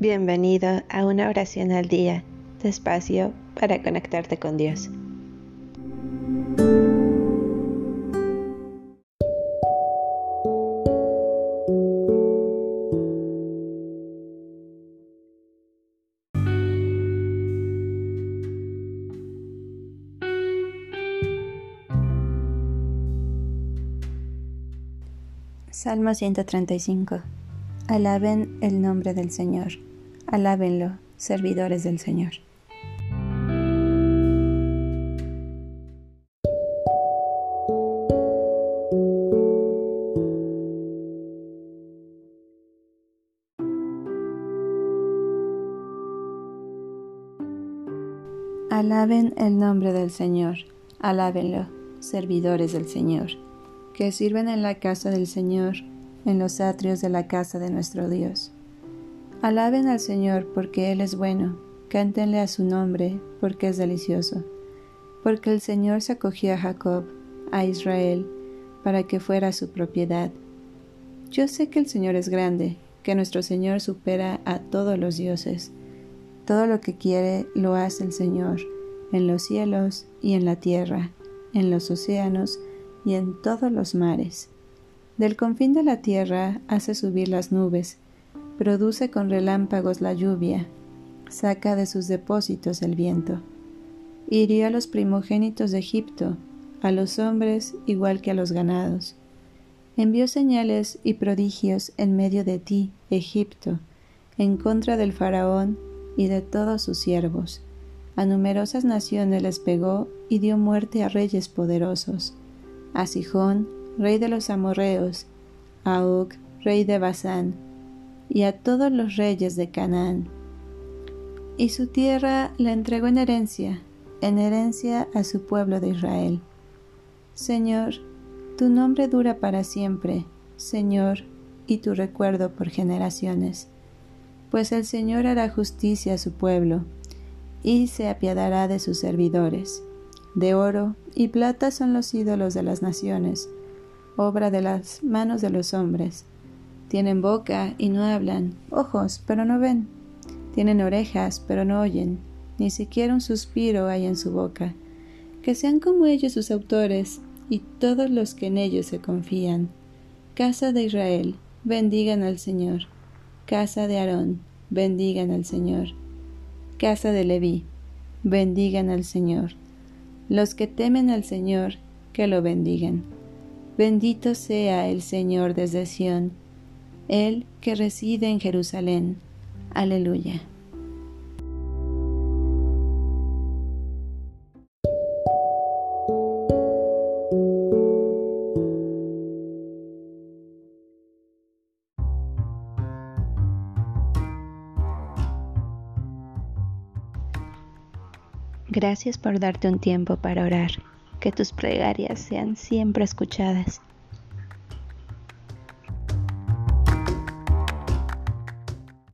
Bienvenido a una oración al día, despacio para conectarte con Dios. Salmo 135 Alaben el nombre del Señor. Alábenlo, servidores del Señor. Alaben el nombre del Señor. Alábenlo, servidores del Señor, que sirven en la casa del Señor, en los atrios de la casa de nuestro Dios. Alaben al Señor porque Él es bueno, cántenle a su nombre porque es delicioso, porque el Señor se acogió a Jacob, a Israel, para que fuera su propiedad. Yo sé que el Señor es grande, que nuestro Señor supera a todos los dioses. Todo lo que quiere lo hace el Señor, en los cielos y en la tierra, en los océanos y en todos los mares. Del confín de la tierra hace subir las nubes, produce con relámpagos la lluvia, saca de sus depósitos el viento. Hirió a los primogénitos de Egipto, a los hombres igual que a los ganados. Envió señales y prodigios en medio de ti, Egipto, en contra del faraón y de todos sus siervos. A numerosas naciones les pegó y dio muerte a reyes poderosos. A Sijón, rey de los amorreos, a Og, rey de Basán, y a todos los reyes de Canaán. Y su tierra la entregó en herencia, en herencia a su pueblo de Israel. Señor, tu nombre dura para siempre, Señor, y tu recuerdo por generaciones. Pues el Señor hará justicia a su pueblo, y se apiadará de sus servidores. De oro y plata son los ídolos de las naciones, obra de las manos de los hombres. Tienen boca y no hablan, ojos, pero no ven. Tienen orejas, pero no oyen. Ni siquiera un suspiro hay en su boca. Que sean como ellos sus autores y todos los que en ellos se confían. Casa de Israel, bendigan al Señor. Casa de Aarón, bendigan al Señor. Casa de Leví, bendigan al Señor. Los que temen al Señor, que lo bendigan. Bendito sea el Señor desde Sión él que reside en Jerusalén. Aleluya. Gracias por darte un tiempo para orar. Que tus plegarias sean siempre escuchadas.